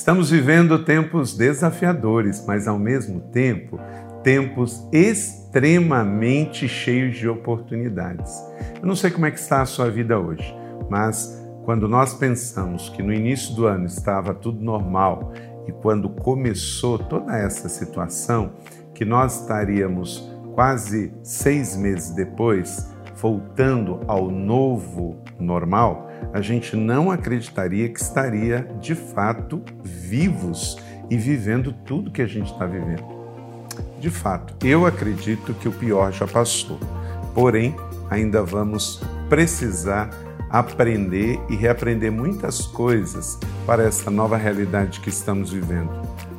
Estamos vivendo tempos desafiadores, mas ao mesmo tempo, tempos extremamente cheios de oportunidades. Eu não sei como é que está a sua vida hoje, mas quando nós pensamos que no início do ano estava tudo normal e quando começou toda essa situação, que nós estaríamos quase seis meses depois voltando ao novo normal, a gente não acreditaria que estaria de fato vivos e vivendo tudo que a gente está vivendo. De fato, eu acredito que o pior já passou, porém, ainda vamos precisar aprender e reaprender muitas coisas para essa nova realidade que estamos vivendo,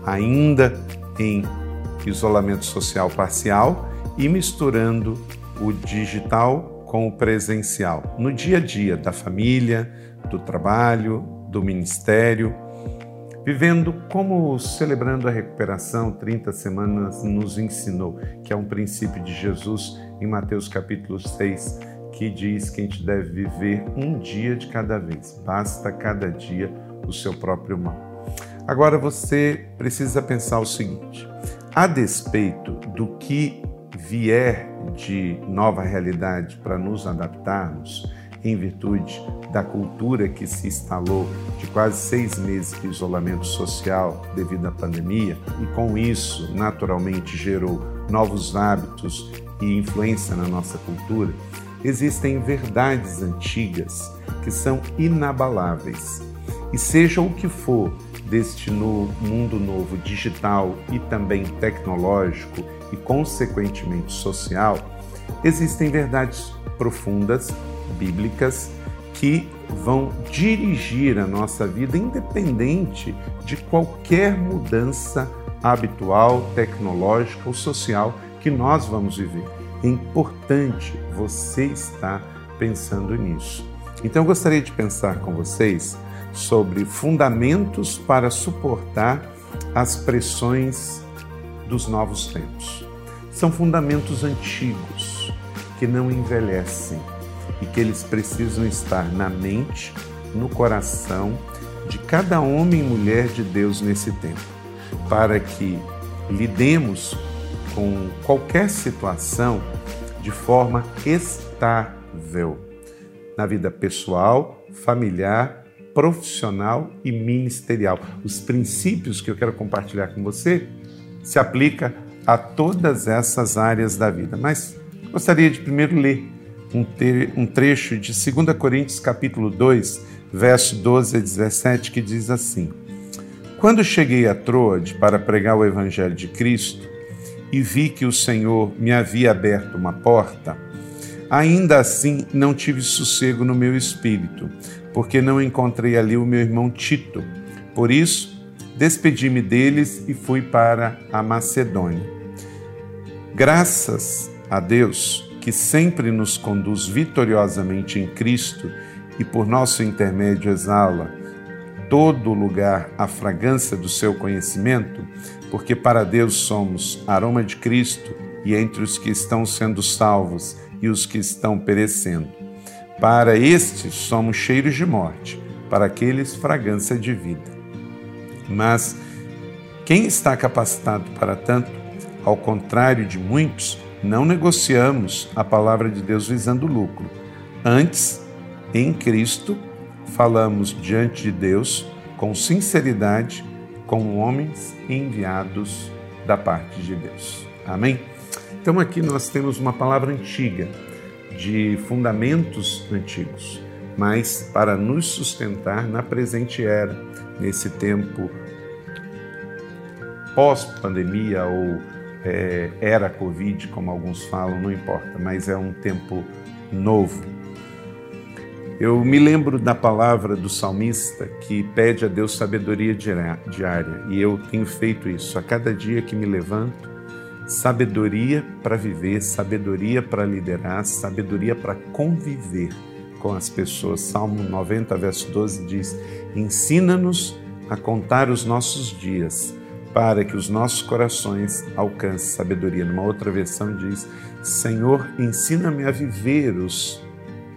ainda em isolamento social parcial e misturando o digital com o presencial, no dia a dia da família, do trabalho, do ministério, vivendo como celebrando a recuperação 30 semanas nos ensinou, que é um princípio de Jesus em Mateus capítulo 6, que diz que a gente deve viver um dia de cada vez, basta cada dia o seu próprio mal. Agora você precisa pensar o seguinte: a despeito do que vier de nova realidade para nos adaptarmos, em virtude da cultura que se instalou de quase seis meses de isolamento social devido à pandemia, e com isso, naturalmente, gerou novos hábitos e influência na nossa cultura, existem verdades antigas que são inabaláveis. E seja o que for deste mundo novo digital e também tecnológico e, consequentemente, social, existem verdades profundas, bíblicas, que vão dirigir a nossa vida independente de qualquer mudança habitual, tecnológica ou social que nós vamos viver. É importante você estar pensando nisso. Então, eu gostaria de pensar com vocês sobre fundamentos para suportar as pressões dos novos tempos. São fundamentos antigos que não envelhecem e que eles precisam estar na mente, no coração de cada homem e mulher de Deus nesse tempo, para que lidemos com qualquer situação de forma estável na vida pessoal, familiar, profissional e ministerial. Os princípios que eu quero compartilhar com você se aplica a todas essas áreas da vida. Mas gostaria de primeiro ler um, trecho de 2 Coríntios capítulo 2, verso 12 a 17, que diz assim: Quando cheguei a Troade para pregar o evangelho de Cristo e vi que o Senhor me havia aberto uma porta, ainda assim não tive sossego no meu espírito, porque não encontrei ali o meu irmão Tito. Por isso, despedi-me deles e fui para a Macedônia. Graças a Deus, que sempre nos conduz vitoriosamente em Cristo e por nosso intermédio exala todo lugar a fragrância do seu conhecimento, porque para Deus somos aroma de Cristo e entre os que estão sendo salvos e os que estão perecendo. Para estes somos cheiros de morte, para aqueles fragrância de vida. Mas quem está capacitado para tanto? Ao contrário de muitos, não negociamos a palavra de Deus visando lucro. Antes, em Cristo, falamos diante de Deus com sinceridade, como homens enviados da parte de Deus. Amém? Então, aqui nós temos uma palavra antiga, de fundamentos antigos, mas para nos sustentar na presente era, nesse tempo pós-pandemia ou é, era Covid, como alguns falam, não importa, mas é um tempo novo. Eu me lembro da palavra do salmista que pede a Deus sabedoria diária, e eu tenho feito isso a cada dia que me levanto. Sabedoria para viver, sabedoria para liderar, sabedoria para conviver com as pessoas. Salmo 90, verso 12 diz: Ensina-nos a contar os nossos dias para que os nossos corações alcancem sabedoria. Numa outra versão diz: Senhor, ensina-me a viver os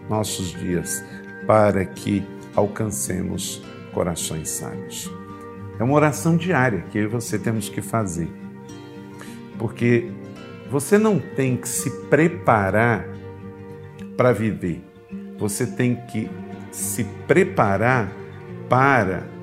nossos dias, para que alcancemos corações sábios. É uma oração diária que eu e você temos que fazer. Porque você não tem que se preparar para viver. Você tem que se preparar para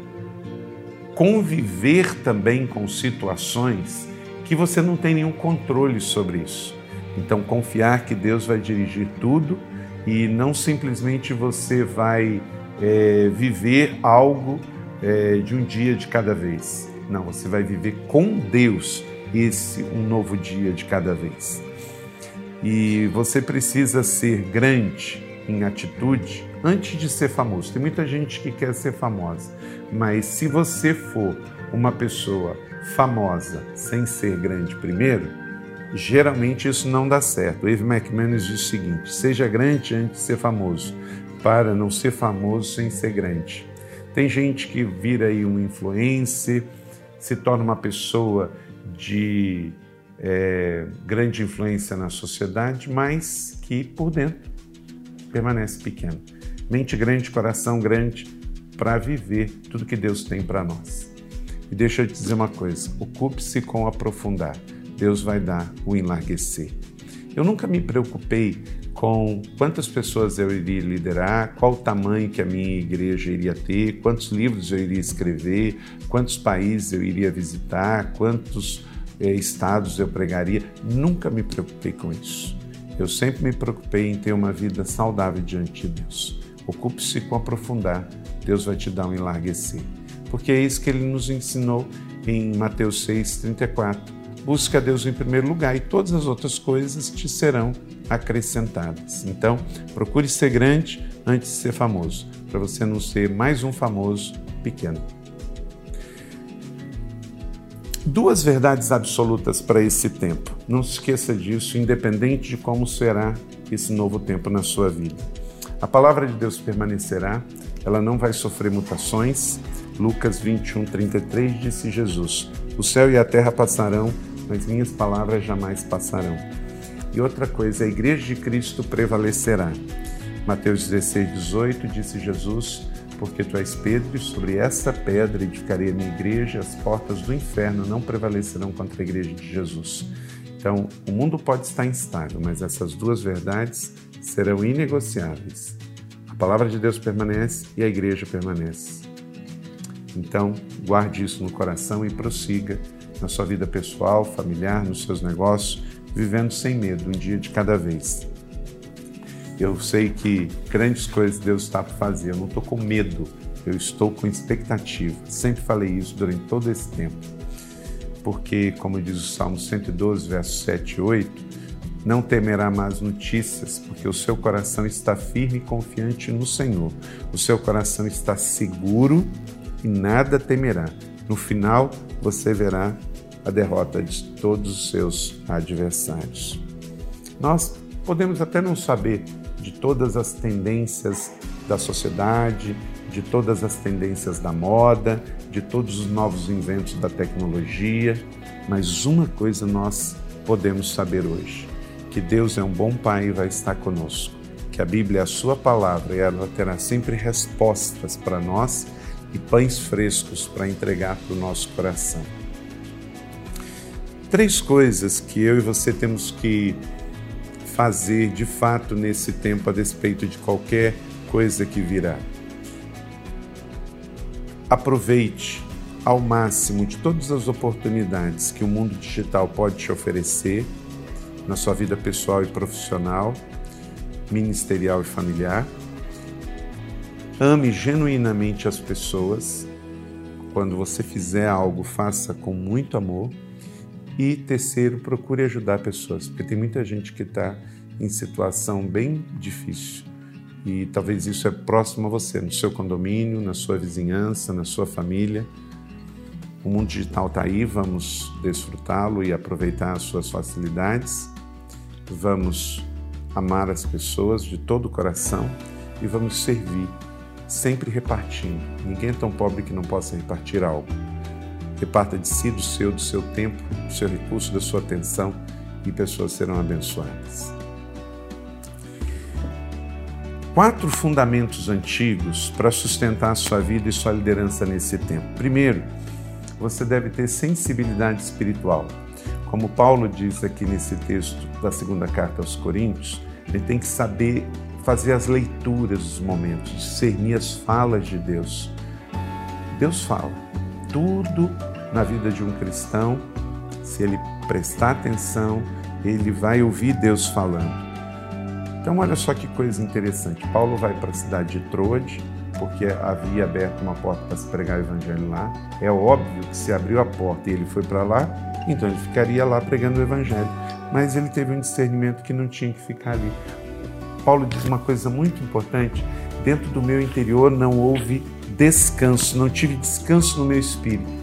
conviver também com situações que você não tem nenhum controle sobre isso. Então, confiar que Deus vai dirigir tudo e não simplesmente você vai é, viver algo é, de um dia de cada vez. Não, você vai viver com Deus esse um novo dia de cada vez. E você precisa ser grande em atitude antes de ser famoso. Tem muita gente que quer ser famosa, mas se você for uma pessoa famosa sem ser grande primeiro, geralmente isso não dá certo. Eve McManus diz o seguinte: seja grande antes de ser famoso, para não ser famoso sem ser grande. Tem gente que vira aí um influencer, se torna uma pessoa de é, grande influência na sociedade, mas que por dentro permanece pequeno. Mente grande, coração grande, para viver tudo que Deus tem para nós. E deixa eu te dizer uma coisa: ocupe-se com aprofundar. Deus vai dar o enlarguecer. Eu nunca me preocupei com quantas pessoas eu iria liderar, qual o tamanho que a minha igreja iria ter, quantos livros eu iria escrever, quantos países eu iria visitar, quantos eh, estados eu pregaria. Nunca me preocupei com isso. Eu sempre me preocupei em ter uma vida saudável diante de Deus. Ocupe-se com aprofundar, Deus vai te dar um enlarguecer. Porque é isso que ele nos ensinou em Mateus 6,34. Busca a Deus em primeiro lugar e todas as outras coisas te serão acrescentadas. Então, procure ser grande antes de ser famoso, para você não ser mais um famoso pequeno. Duas verdades absolutas para esse tempo. Não se esqueça disso, independente de como será esse novo tempo na sua vida. A palavra de Deus permanecerá, ela não vai sofrer mutações. Lucas 21, 33 disse Jesus: O céu e a terra passarão, mas minhas palavras jamais passarão. E outra coisa, a igreja de Cristo prevalecerá. Mateus 16, 18 disse Jesus: porque tu és Pedro, e sobre essa pedra edificarei a minha igreja, as portas do inferno não prevalecerão contra a igreja de Jesus. Então, o mundo pode estar instável, mas essas duas verdades serão inegociáveis. A palavra de Deus permanece e a igreja permanece. Então, guarde isso no coração e prossiga na sua vida pessoal, familiar, nos seus negócios, vivendo sem medo, um dia de cada vez. Eu sei que grandes coisas Deus está para fazer. Eu não estou com medo, eu estou com expectativa. Sempre falei isso durante todo esse tempo. Porque, como diz o Salmo 112, versos 7 e 8, não temerá mais notícias, porque o seu coração está firme e confiante no Senhor. O seu coração está seguro e nada temerá. No final, você verá a derrota de todos os seus adversários. Nós podemos até não saber de todas as tendências da sociedade, de todas as tendências da moda, de todos os novos inventos da tecnologia, mas uma coisa nós podemos saber hoje: que Deus é um bom Pai e vai estar conosco, que a Bíblia é a Sua palavra e ela terá sempre respostas para nós e pães frescos para entregar para o nosso coração. Três coisas que eu e você temos que fazer de fato nesse tempo a despeito de qualquer coisa que virá. Aproveite ao máximo de todas as oportunidades que o mundo digital pode te oferecer na sua vida pessoal e profissional, ministerial e familiar. Ame genuinamente as pessoas. Quando você fizer algo, faça com muito amor e terceiro, procure ajudar pessoas, porque tem muita gente que está em situação bem difícil. E talvez isso é próximo a você, no seu condomínio, na sua vizinhança, na sua família. O mundo digital está aí, vamos desfrutá-lo e aproveitar as suas facilidades. Vamos amar as pessoas de todo o coração e vamos servir, sempre repartindo. Ninguém é tão pobre que não possa repartir algo. Reparta de si, do seu, do seu tempo, do seu recurso, da sua atenção e pessoas serão abençoadas. Quatro fundamentos antigos para sustentar a sua vida e sua liderança nesse tempo. Primeiro, você deve ter sensibilidade espiritual. Como Paulo diz aqui nesse texto da segunda carta aos Coríntios, ele tem que saber fazer as leituras dos momentos, discernir as falas de Deus. Deus fala. Tudo na vida de um cristão, se ele prestar atenção, ele vai ouvir Deus falando. Então, olha só que coisa interessante. Paulo vai para a cidade de Troade, porque havia aberto uma porta para se pregar o evangelho lá. É óbvio que se abriu a porta e ele foi para lá, então ele ficaria lá pregando o evangelho. Mas ele teve um discernimento que não tinha que ficar ali. Paulo diz uma coisa muito importante: dentro do meu interior não houve descanso, não tive descanso no meu espírito.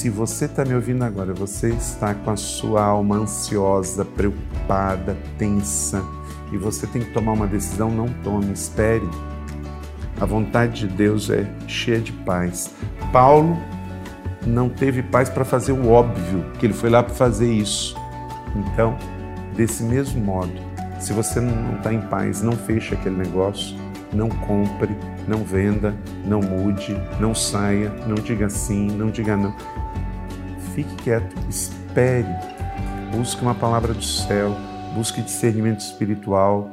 Se você está me ouvindo agora, você está com a sua alma ansiosa, preocupada, tensa, e você tem que tomar uma decisão, não tome, espere a vontade de Deus é cheia de paz. Paulo não teve paz para fazer o óbvio, que ele foi lá para fazer isso. Então, desse mesmo modo, se você não está em paz, não feche aquele negócio, não compre, não venda, não mude, não saia, não diga sim, não diga não. Fique quieto, espere, busque uma palavra do céu, busque discernimento espiritual,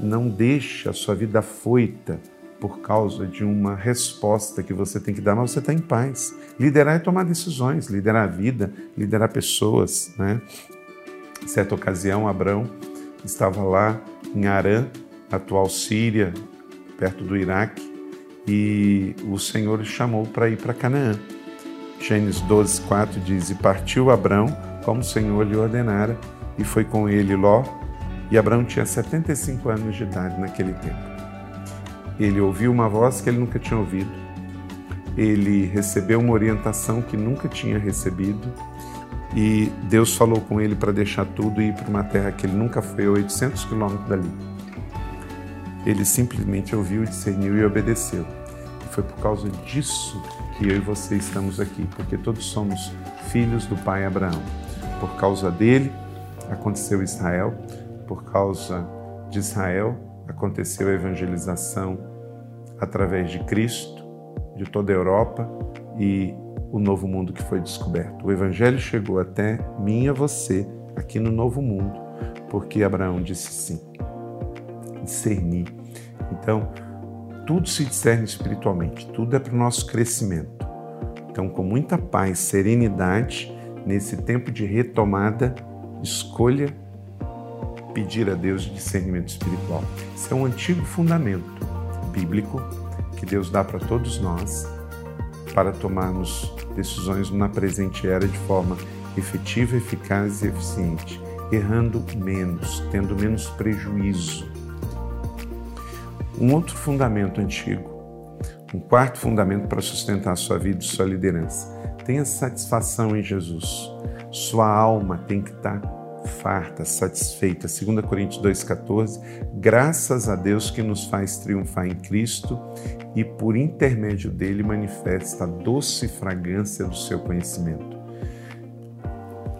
não deixe a sua vida foita por causa de uma resposta que você tem que dar, mas você está em paz. Liderar é tomar decisões, liderar a vida, liderar pessoas. Né? Certa ocasião, Abraão estava lá em Arã, atual Síria, perto do Iraque, e o Senhor chamou para ir para Canaã. Gênesis 12, 4 diz: E partiu Abraão, como o Senhor lhe ordenara, e foi com ele Ló, e Abraão tinha 75 anos de idade naquele tempo. Ele ouviu uma voz que ele nunca tinha ouvido. Ele recebeu uma orientação que nunca tinha recebido. E Deus falou com ele para deixar tudo e ir para uma terra que ele nunca foi, a 800 quilômetros dali. Ele simplesmente ouviu, discerniu e obedeceu. E foi por causa disso que eu e você estamos aqui, porque todos somos filhos do pai Abraão. Por causa dele aconteceu Israel, por causa de Israel aconteceu a evangelização através de Cristo, de toda a Europa e o novo mundo que foi descoberto. O evangelho chegou até mim e a você aqui no novo mundo, porque Abraão disse sim. Discernir. Então, tudo se discerne espiritualmente, tudo é para o nosso crescimento. Então, com muita paz, serenidade, nesse tempo de retomada, escolha pedir a Deus discernimento espiritual. Isso é um antigo fundamento bíblico que Deus dá para todos nós para tomarmos decisões na presente era de forma efetiva, eficaz e eficiente, errando menos, tendo menos prejuízo. Um outro fundamento antigo, um quarto fundamento para sustentar a sua vida e sua liderança. Tenha satisfação em Jesus. Sua alma tem que estar farta, satisfeita. 2 Coríntios 2,14. Graças a Deus que nos faz triunfar em Cristo e por intermédio dele manifesta a doce fragrância do seu conhecimento.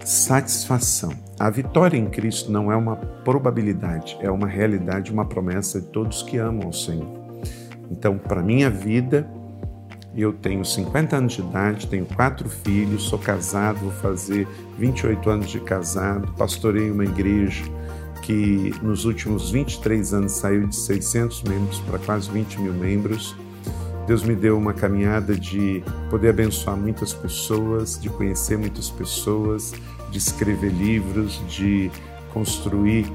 Satisfação. A vitória em Cristo não é uma probabilidade, é uma realidade, uma promessa de todos que amam o Senhor. Então, para minha vida, eu tenho 50 anos de idade, tenho quatro filhos, sou casado, vou fazer 28 anos de casado, pastorei uma igreja que nos últimos 23 anos saiu de 600 membros para quase 20 mil membros. Deus me deu uma caminhada de poder abençoar muitas pessoas, de conhecer muitas pessoas, de escrever livros, de construir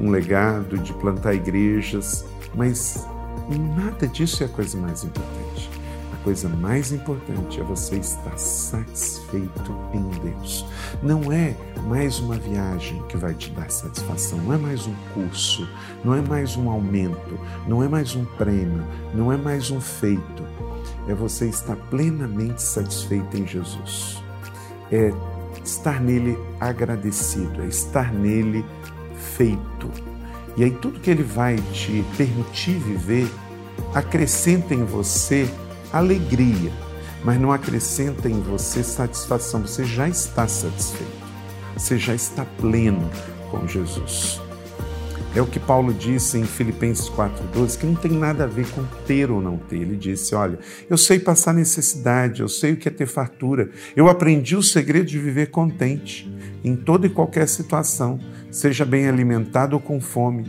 um legado, de plantar igrejas, mas nada disso é a coisa mais importante coisa mais importante é você estar satisfeito em Deus. Não é mais uma viagem que vai te dar satisfação, não é mais um curso, não é mais um aumento, não é mais um prêmio, não é mais um feito. É você estar plenamente satisfeito em Jesus. É estar nele agradecido, é estar nele feito. E aí tudo que ele vai te permitir viver acrescenta em você alegria, mas não acrescenta em você satisfação. Você já está satisfeito, você já está pleno com Jesus. É o que Paulo disse em Filipenses 4,12, que não tem nada a ver com ter ou não ter. Ele disse: Olha, eu sei passar necessidade, eu sei o que é ter fartura, eu aprendi o segredo de viver contente em toda e qualquer situação, seja bem alimentado ou com fome,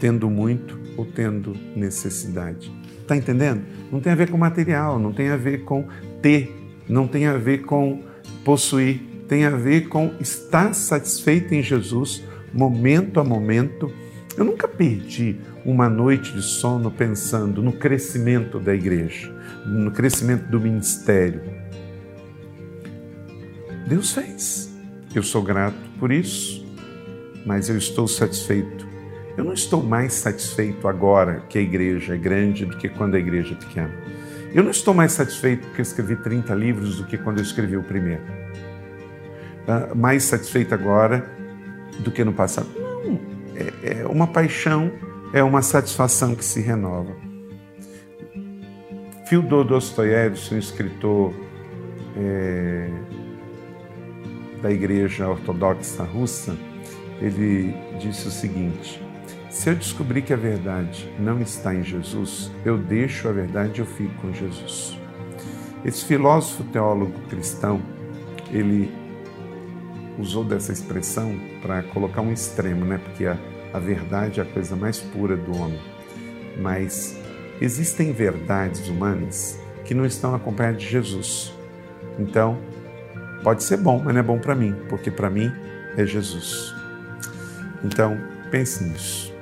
tendo muito ou tendo necessidade. Está entendendo? Não tem a ver com material, não tem a ver com ter, não tem a ver com possuir, tem a ver com estar satisfeito em Jesus, momento a momento eu nunca perdi uma noite de sono pensando no crescimento da igreja, no crescimento do ministério. Deus fez. Eu sou grato por isso, mas eu estou satisfeito. Eu não estou mais satisfeito agora que a igreja é grande do que quando a igreja é pequena. Eu não estou mais satisfeito porque eu escrevi 30 livros do que quando eu escrevi o primeiro. Uh, mais satisfeito agora do que no passado. É, é uma paixão, é uma satisfação que se renova. Fyodor Dostoiévski, um escritor é, da Igreja Ortodoxa Russa, ele disse o seguinte: se eu descobrir que a verdade não está em Jesus, eu deixo a verdade e eu fico com Jesus. Esse filósofo teólogo cristão, ele usou dessa expressão para colocar um extremo, né? Porque a, a verdade é a coisa mais pura do homem. Mas existem verdades humanas que não estão acompanhadas de Jesus. Então, pode ser bom, mas não é bom para mim, porque para mim é Jesus. Então, pense nisso.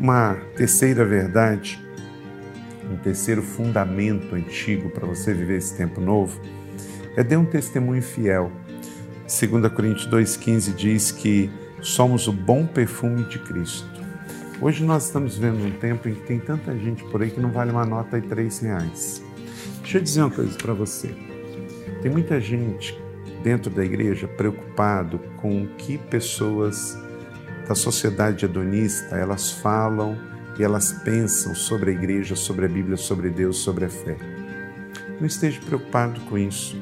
Uma terceira verdade, um terceiro fundamento antigo para você viver esse tempo novo, é dar um testemunho fiel 2 Coríntios 2,15 diz que somos o bom perfume de Cristo. Hoje nós estamos vendo um tempo em que tem tanta gente por aí que não vale uma nota de três reais. Deixa eu dizer uma coisa para você. Tem muita gente dentro da igreja preocupado com o que pessoas da sociedade hedonista elas falam e elas pensam sobre a igreja, sobre a Bíblia, sobre Deus, sobre a fé. Não esteja preocupado com isso.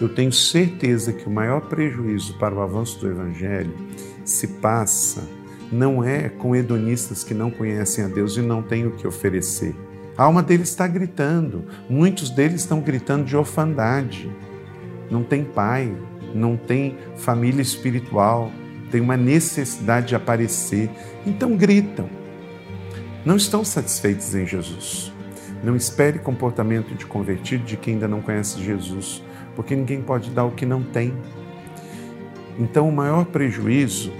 Eu tenho certeza que o maior prejuízo para o avanço do Evangelho se passa não é com hedonistas que não conhecem a Deus e não têm o que oferecer. A alma deles está gritando, muitos deles estão gritando de orfandade. Não tem pai, não tem família espiritual, tem uma necessidade de aparecer. Então gritam. Não estão satisfeitos em Jesus. Não espere comportamento de convertido de quem ainda não conhece Jesus porque ninguém pode dar o que não tem. Então, o maior prejuízo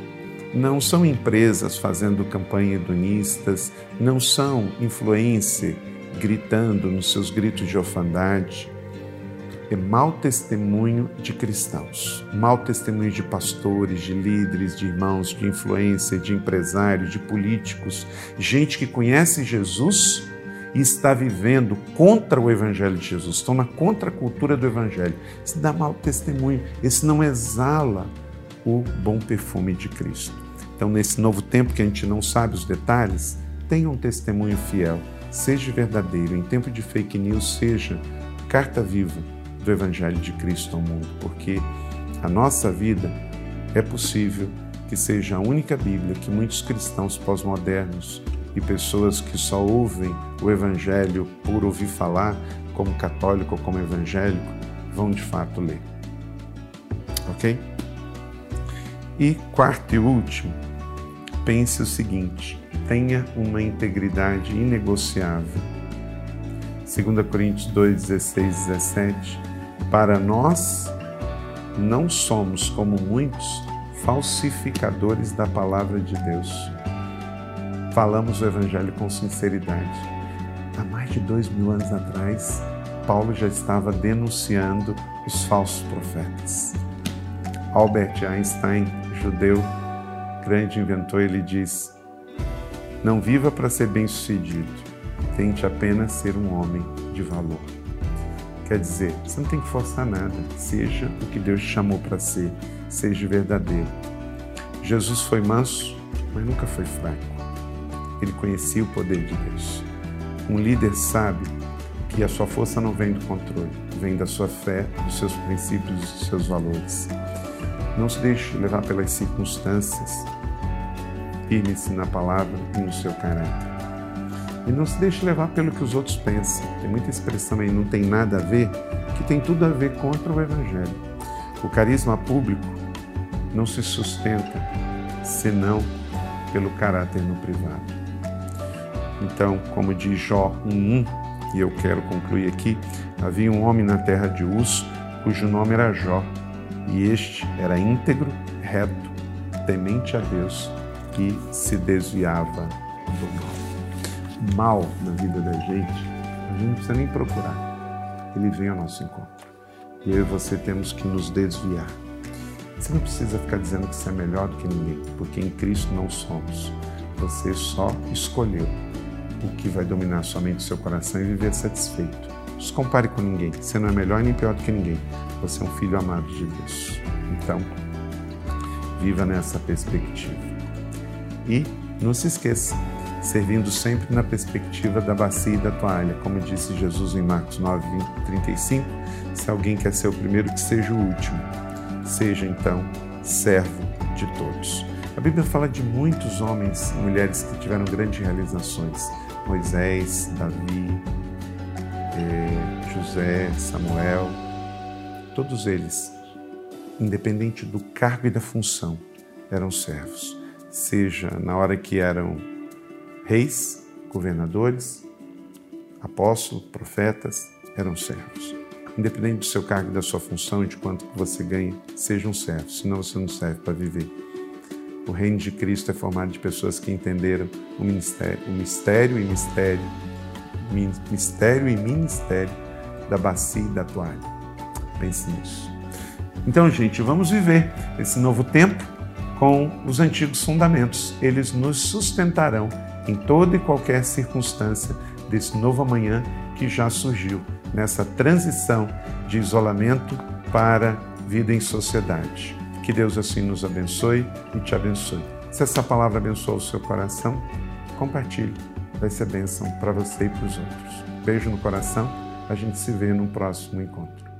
não são empresas fazendo campanha hedonistas, não são influência gritando nos seus gritos de orfandade. É mau testemunho de cristãos, mau testemunho de pastores, de líderes, de irmãos, de influência, de empresários, de políticos, gente que conhece Jesus e está vivendo contra o Evangelho de Jesus, estão na contracultura do Evangelho. Isso dá mau testemunho, esse não exala o bom perfume de Cristo. Então, nesse novo tempo que a gente não sabe os detalhes, tenha um testemunho fiel, seja verdadeiro. Em tempo de fake news, seja carta viva do Evangelho de Cristo ao mundo, porque a nossa vida é possível que seja a única Bíblia que muitos cristãos pós-modernos e pessoas que só ouvem o Evangelho por ouvir falar, como católico ou como evangélico, vão de fato ler. Ok? E quarto e último, pense o seguinte: tenha uma integridade inegociável. 2 Coríntios 2, 16, 17. Para nós, não somos como muitos falsificadores da palavra de Deus falamos o Evangelho com sinceridade. Há mais de dois mil anos atrás, Paulo já estava denunciando os falsos profetas. Albert Einstein, judeu, grande inventor, ele diz: Não viva para ser bem-sucedido, tente apenas ser um homem de valor. Quer dizer, você não tem que forçar nada, seja o que Deus chamou para ser, seja verdadeiro. Jesus foi manso, mas nunca foi fraco ele conhecia o poder de Deus. Um líder sabe que a sua força não vem do controle, vem da sua fé, dos seus princípios, dos seus valores. Não se deixe levar pelas circunstâncias. Firme-se na palavra e no seu caráter. E não se deixe levar pelo que os outros pensam. Tem muita expressão aí, não tem nada a ver, que tem tudo a ver contra o Evangelho. O carisma público não se sustenta senão pelo caráter no privado. Então, como diz Jó 1.1, e eu quero concluir aqui, havia um homem na terra de Uz, cujo nome era Jó, e este era íntegro, reto, temente a Deus, que se desviava do mal mal na vida da gente, a gente não precisa nem procurar. Ele vem ao nosso encontro. E eu e você temos que nos desviar. Você não precisa ficar dizendo que você é melhor do que ninguém, porque em Cristo não somos. Você só escolheu o que vai dominar somente seu coração e viver satisfeito. Não se compare com ninguém. Você não é melhor nem pior do que ninguém. Você é um filho amado de Deus. Então, viva nessa perspectiva. E não se esqueça, servindo sempre na perspectiva da bacia e da toalha, como disse Jesus em Marcos 9, 20, 35. Se alguém quer ser o primeiro, que seja o último. Seja então servo de todos. A Bíblia fala de muitos homens e mulheres que tiveram grandes realizações: Moisés, Davi, eh, José, Samuel, todos eles, independente do cargo e da função, eram servos. Seja na hora que eram Reis, governadores, apóstolos, profetas eram servos. Independente do seu cargo e da sua função e de quanto você ganha, seja um servo, senão você não serve para viver. O reino de Cristo é formado de pessoas que entenderam o o mistério e mistério, mistério e ministério da bacia e da toalha. Pense nisso. Então, gente, vamos viver esse novo tempo com os antigos fundamentos. Eles nos sustentarão em toda e qualquer circunstância desse novo amanhã que já surgiu nessa transição de isolamento para vida em sociedade. Que Deus assim nos abençoe e te abençoe. Se essa palavra abençoou o seu coração, compartilhe. Vai ser bênção para você e para os outros. Beijo no coração. A gente se vê no próximo encontro.